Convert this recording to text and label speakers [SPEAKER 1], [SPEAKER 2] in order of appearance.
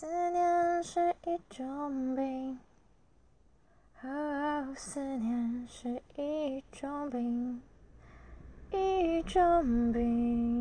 [SPEAKER 1] 思念是一种病哦思念是一种病一种病